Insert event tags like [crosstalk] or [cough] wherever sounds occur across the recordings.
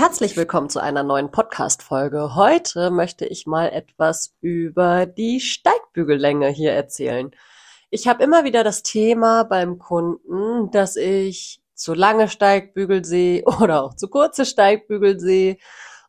Herzlich willkommen zu einer neuen Podcast-Folge. Heute möchte ich mal etwas über die Steigbügellänge hier erzählen. Ich habe immer wieder das Thema beim Kunden, dass ich zu lange Steigbügel sehe [laughs] oder auch zu kurze Steigbügel sehe.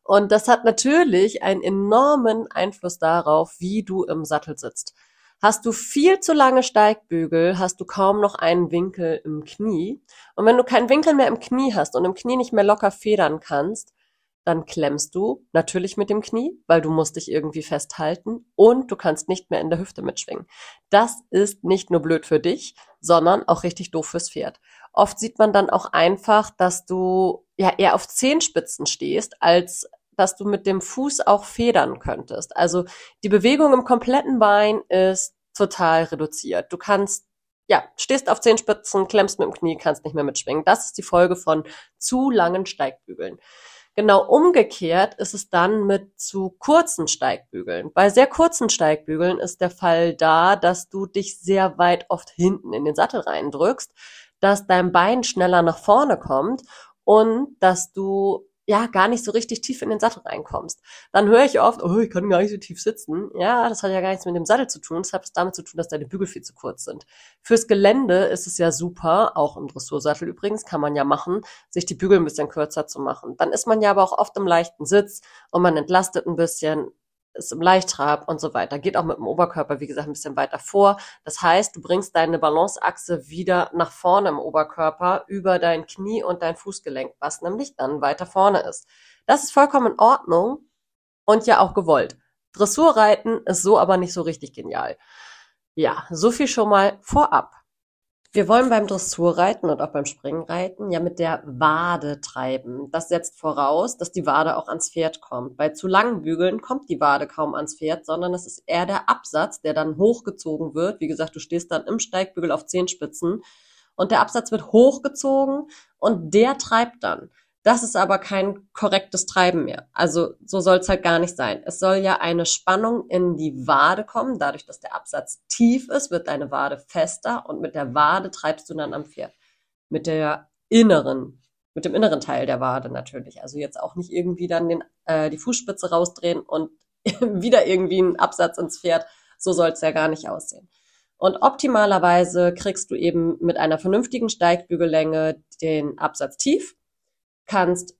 Und das hat natürlich einen enormen Einfluss darauf, wie du im Sattel sitzt. Hast du viel zu lange Steigbügel, hast du kaum noch einen Winkel im Knie. Und wenn du keinen Winkel mehr im Knie hast und im Knie nicht mehr locker federn kannst, dann klemmst du natürlich mit dem Knie, weil du musst dich irgendwie festhalten und du kannst nicht mehr in der Hüfte mitschwingen. Das ist nicht nur blöd für dich, sondern auch richtig doof fürs Pferd. Oft sieht man dann auch einfach, dass du ja eher auf Zehenspitzen stehst, als dass du mit dem Fuß auch federn könntest. Also die Bewegung im kompletten Bein ist total reduziert. Du kannst, ja, stehst auf Zehenspitzen, klemmst mit dem Knie, kannst nicht mehr mitschwingen. Das ist die Folge von zu langen Steigbügeln. Genau umgekehrt ist es dann mit zu kurzen Steigbügeln. Bei sehr kurzen Steigbügeln ist der Fall da, dass du dich sehr weit oft hinten in den Sattel reindrückst, dass dein Bein schneller nach vorne kommt und dass du ja gar nicht so richtig tief in den Sattel reinkommst. Dann höre ich oft, oh, ich kann gar nicht so tief sitzen. Ja, das hat ja gar nichts mit dem Sattel zu tun. Das hat es damit zu tun, dass deine Bügel viel zu kurz sind. Fürs Gelände ist es ja super, auch im Dressursattel übrigens, kann man ja machen, sich die Bügel ein bisschen kürzer zu machen. Dann ist man ja aber auch oft im leichten Sitz und man entlastet ein bisschen ist im Leichttrab und so weiter. Geht auch mit dem Oberkörper, wie gesagt, ein bisschen weiter vor. Das heißt, du bringst deine Balanceachse wieder nach vorne im Oberkörper über dein Knie und dein Fußgelenk, was nämlich dann weiter vorne ist. Das ist vollkommen in Ordnung und ja auch gewollt. Dressurreiten ist so aber nicht so richtig genial. Ja, so viel schon mal vorab. Wir wollen beim Dressurreiten und auch beim Springreiten ja mit der Wade treiben. Das setzt voraus, dass die Wade auch ans Pferd kommt. Bei zu langen Bügeln kommt die Wade kaum ans Pferd, sondern es ist eher der Absatz, der dann hochgezogen wird. Wie gesagt, du stehst dann im Steigbügel auf Zehenspitzen und der Absatz wird hochgezogen und der treibt dann. Das ist aber kein korrektes Treiben mehr. Also so soll es halt gar nicht sein. Es soll ja eine Spannung in die Wade kommen. Dadurch, dass der Absatz tief ist, wird deine Wade fester und mit der Wade treibst du dann am Pferd. Mit der inneren, mit dem inneren Teil der Wade natürlich. Also jetzt auch nicht irgendwie dann den, äh, die Fußspitze rausdrehen und [laughs] wieder irgendwie einen Absatz ins Pferd. So soll es ja gar nicht aussehen. Und optimalerweise kriegst du eben mit einer vernünftigen Steigbügellänge den Absatz tief kannst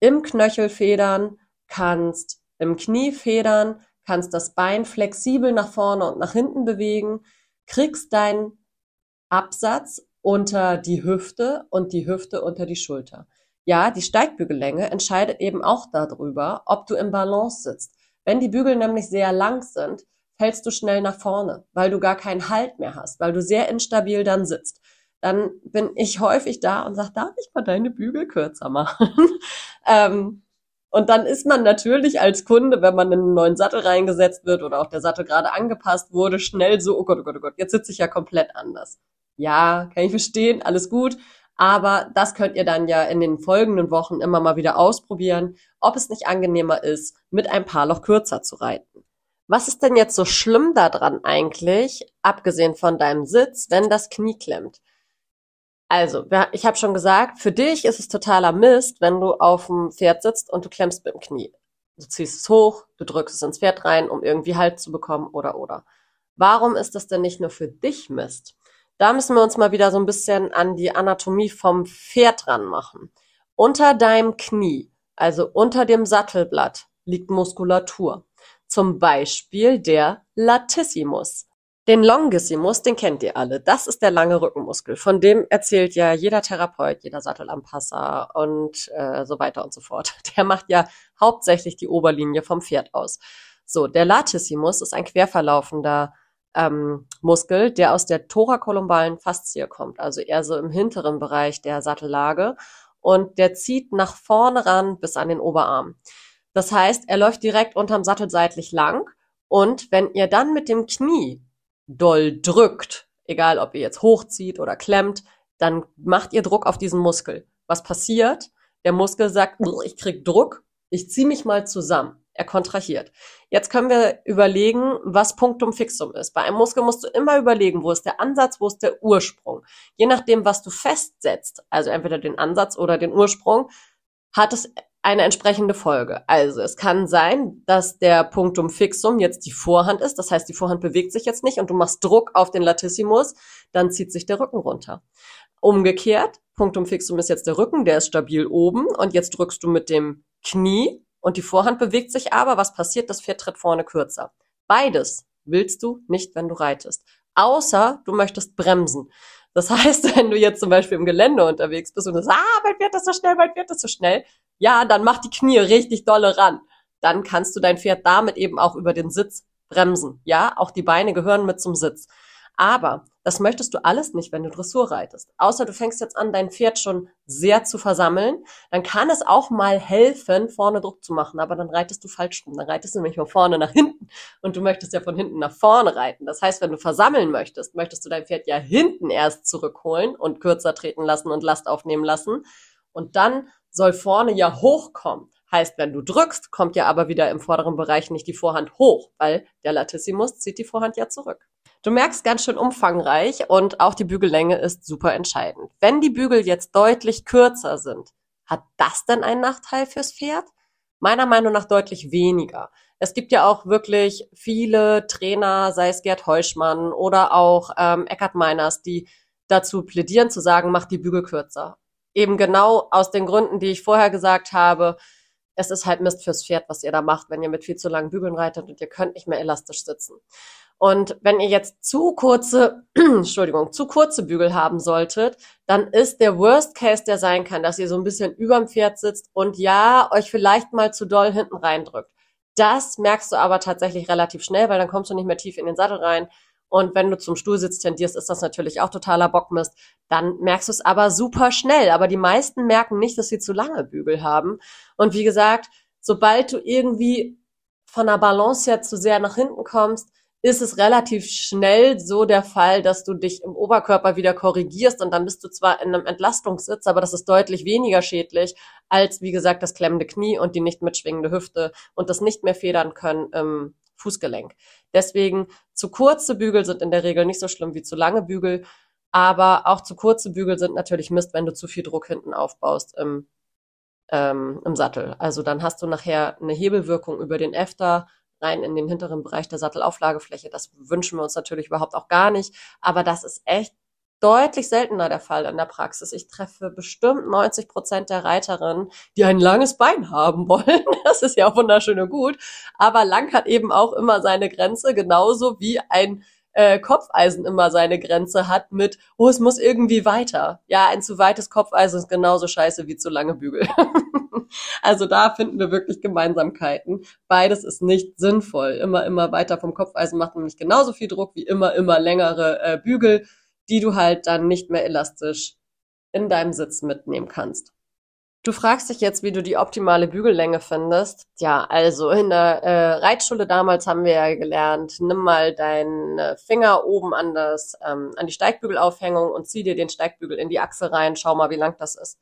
im Knöchel federn, kannst im Knie federn, kannst das Bein flexibel nach vorne und nach hinten bewegen, kriegst deinen Absatz unter die Hüfte und die Hüfte unter die Schulter. Ja, die Steigbügellänge entscheidet eben auch darüber, ob du im Balance sitzt. Wenn die Bügel nämlich sehr lang sind, fällst du schnell nach vorne, weil du gar keinen Halt mehr hast, weil du sehr instabil dann sitzt dann bin ich häufig da und sage, darf ich mal deine Bügel kürzer machen? [laughs] ähm, und dann ist man natürlich als Kunde, wenn man in einen neuen Sattel reingesetzt wird oder auch der Sattel gerade angepasst wurde, schnell so, oh Gott, oh Gott, oh Gott, jetzt sitze ich ja komplett anders. Ja, kann ich verstehen, alles gut. Aber das könnt ihr dann ja in den folgenden Wochen immer mal wieder ausprobieren, ob es nicht angenehmer ist, mit ein paar Loch kürzer zu reiten. Was ist denn jetzt so schlimm daran eigentlich, abgesehen von deinem Sitz, wenn das Knie klemmt? Also, ich habe schon gesagt, für dich ist es totaler Mist, wenn du auf dem Pferd sitzt und du klemmst mit dem Knie. Du ziehst es hoch, du drückst es ins Pferd rein, um irgendwie Halt zu bekommen oder oder. Warum ist das denn nicht nur für dich Mist? Da müssen wir uns mal wieder so ein bisschen an die Anatomie vom Pferd dran machen. Unter deinem Knie, also unter dem Sattelblatt, liegt Muskulatur. Zum Beispiel der Latissimus. Den Longissimus, den kennt ihr alle. Das ist der lange Rückenmuskel. Von dem erzählt ja jeder Therapeut, jeder Sattelanpasser und äh, so weiter und so fort. [laughs] Der macht ja hauptsächlich die Oberlinie vom Pferd aus. So, der Latissimus ist ein querverlaufender ähm, Muskel, der aus der thorakolumbalen Faszie kommt, also eher so im hinteren Bereich der Sattellage und der zieht nach vorne ran bis an den Oberarm. Das heißt, er läuft direkt unterm Sattel seitlich lang und wenn ihr dann mit dem Knie doll drückt, egal ob ihr jetzt hochzieht oder klemmt, dann macht ihr Druck auf diesen Muskel. Was passiert? Der Muskel sagt, ich krieg Druck, ich ziehe mich mal zusammen. Er kontrahiert. Jetzt können wir überlegen, was Punktum fixum ist. Bei einem Muskel musst du immer überlegen, wo ist der Ansatz, wo ist der Ursprung. Je nachdem, was du festsetzt, also entweder den Ansatz oder den Ursprung, hat es eine entsprechende Folge. Also es kann sein, dass der Punktum fixum jetzt die Vorhand ist. Das heißt, die Vorhand bewegt sich jetzt nicht und du machst Druck auf den Latissimus, dann zieht sich der Rücken runter. Umgekehrt, Punktum fixum ist jetzt der Rücken, der ist stabil oben und jetzt drückst du mit dem Knie und die Vorhand bewegt sich aber. Was passiert? Das Pferd tritt vorne kürzer. Beides willst du nicht, wenn du reitest. Außer du möchtest bremsen. Das [laughs] heißt, wenn du jetzt zum Beispiel im Gelände unterwegs bist und du sagst, ah, bald wird das so schnell, bald wird das so schnell, ja, dann mach die Knie richtig dolle ran. Dann kannst du dein Pferd damit eben auch über den Sitz bremsen. Ja, auch die Beine gehören mit zum Sitz. Aber das möchtest du alles nicht, wenn du Dressur reitest. Außer du fängst jetzt an, dein Pferd schon sehr zu versammeln. Dann kann es auch mal helfen, vorne Druck zu machen. Aber dann reitest du falsch rum. Dann reitest du nämlich von vorne nach hinten. Und du möchtest ja von hinten nach vorne reiten. Das heißt, wenn du versammeln möchtest, möchtest du dein Pferd ja hinten erst zurückholen und kürzer treten lassen und Last aufnehmen lassen. Und dann soll vorne ja hochkommen. Heißt, wenn du drückst, kommt ja aber wieder im vorderen Bereich nicht die Vorhand hoch, weil der Latissimus zieht die Vorhand ja zurück. Du merkst ganz schön umfangreich und auch die Bügellänge ist super entscheidend. Wenn die Bügel jetzt deutlich kürzer sind, hat das denn einen Nachteil fürs Pferd? Meiner Meinung nach deutlich weniger. Es gibt ja auch wirklich viele Trainer, sei es Gerd Heuschmann oder auch ähm, Eckhard Meiners, die dazu plädieren zu sagen, mach die Bügel kürzer. Eben genau aus den Gründen, die ich vorher gesagt habe. Es ist halt Mist fürs Pferd, was ihr da macht, wenn ihr mit viel zu langen Bügeln reitet und ihr könnt nicht mehr elastisch sitzen. Und wenn ihr jetzt zu kurze, [clears throat] Entschuldigung, zu kurze Bügel haben solltet, dann ist der Worst Case, der sein kann, dass ihr so ein bisschen überm Pferd sitzt und ja, euch vielleicht mal zu doll hinten reindrückt. Das merkst du aber tatsächlich relativ schnell, weil dann kommst du nicht mehr tief in den Sattel rein. Und wenn du zum Stuhlsitz tendierst, ist das natürlich auch totaler Bockmist. Dann merkst du es aber super schnell. Aber die meisten merken nicht, dass sie zu lange Bügel haben. Und wie gesagt, sobald du irgendwie von der Balance her zu sehr nach hinten kommst, ist es relativ schnell so der Fall, dass du dich im Oberkörper wieder korrigierst und dann bist du zwar in einem Entlastungssitz, aber das ist deutlich weniger schädlich als, wie gesagt, das klemmende Knie und die nicht mitschwingende Hüfte und das nicht mehr federn können im Fußgelenk. Deswegen zu kurze Bügel sind in der Regel nicht so schlimm wie zu lange Bügel, aber auch zu kurze Bügel sind natürlich Mist, wenn du zu viel Druck hinten aufbaust im, ähm, im Sattel. Also dann hast du nachher eine Hebelwirkung über den Efter, rein in den hinteren Bereich der Sattelauflagefläche. Das wünschen wir uns natürlich überhaupt auch gar nicht. Aber das ist echt deutlich seltener der Fall in der Praxis. Ich treffe bestimmt 90 Prozent der Reiterinnen, die ein langes Bein haben wollen. Das ist ja wunderschön und gut. Aber lang hat eben auch immer seine Grenze, genauso wie ein äh, Kopfeisen immer seine Grenze hat mit, oh, es muss irgendwie weiter. Ja, ein zu weites Kopfeisen ist genauso scheiße wie zu lange Bügel. [laughs] also da finden wir wirklich Gemeinsamkeiten. Beides ist nicht sinnvoll. Immer, immer weiter vom Kopfeisen macht nämlich genauso viel Druck wie immer, immer längere äh, Bügel, die du halt dann nicht mehr elastisch in deinem Sitz mitnehmen kannst. Du fragst dich jetzt, wie du die optimale Bügellänge findest. Ja, also in der äh, Reitschule damals haben wir ja gelernt, nimm mal deinen Finger oben an das ähm, an die Steigbügelaufhängung und zieh dir den Steigbügel in die Achse rein. Schau mal, wie lang das ist.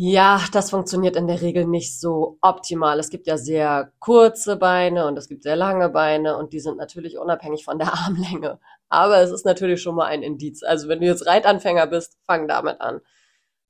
Ja, das funktioniert in der Regel nicht so optimal. Es gibt ja sehr kurze Beine und es gibt sehr lange Beine und die sind natürlich unabhängig von der [laughs] Armlänge. Aber es ist natürlich schon mal ein Indiz. Also wenn du jetzt Reitanfänger bist, fang damit an.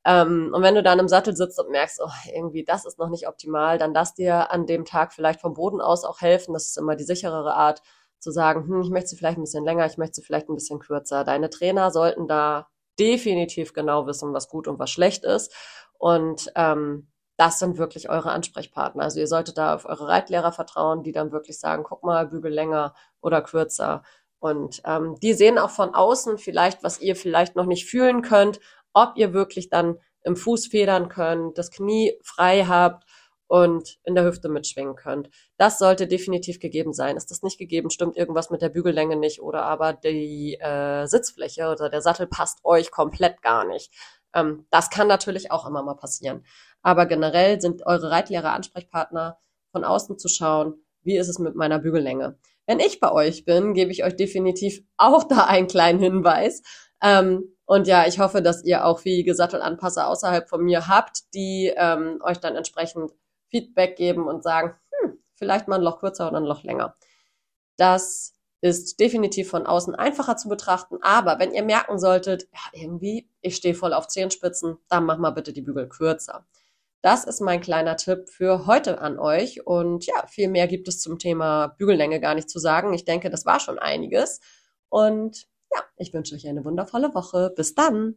Ähm, und wenn du dann im Sattel sitzt und merkst, oh, irgendwie das ist noch nicht optimal, dann lass dir an dem Tag vielleicht vom Boden aus auch helfen. Das ist immer die sicherere Art zu sagen, hm, ich möchte sie vielleicht ein bisschen länger, ich möchte sie vielleicht ein bisschen kürzer. Deine Trainer sollten da definitiv genau wissen, was gut und was schlecht ist. Und ähm, das sind wirklich eure Ansprechpartner. Also ihr solltet da auf eure Reitlehrer vertrauen, die dann wirklich sagen, guck mal, bügel länger oder kürzer. Und ähm, die sehen auch von außen vielleicht, was ihr vielleicht noch nicht fühlen könnt ob ihr wirklich dann im Fuß federn könnt, das Knie frei habt und in der Hüfte mitschwingen könnt. Das sollte definitiv gegeben sein. Ist das nicht gegeben, stimmt irgendwas mit der Bügellänge nicht oder aber die äh, Sitzfläche oder der Sattel passt euch komplett gar nicht. Ähm, das kann natürlich auch immer mal passieren. Aber generell sind eure Reitlehrer Ansprechpartner von außen zu schauen, wie ist es mit meiner Bügellänge. Wenn ich bei euch bin, gebe ich euch definitiv auch da einen kleinen Hinweis. Ähm, und ja, ich hoffe, dass ihr auch fähige Sattelanpasser außerhalb von mir habt, die ähm, euch dann entsprechend Feedback geben und sagen, hm, vielleicht mal ein Loch kürzer oder ein Loch länger. Das ist definitiv von außen einfacher zu betrachten, aber wenn ihr merken solltet, ja, irgendwie, ich stehe voll auf Zehenspitzen, dann mach mal bitte die Bügel kürzer. Das ist mein kleiner Tipp für heute an euch. Und ja, viel mehr gibt es zum Thema Bügellänge gar nicht zu sagen. Ich denke, das war schon einiges. Und ja, ich wünsche euch eine wundervolle Woche. Bis dann.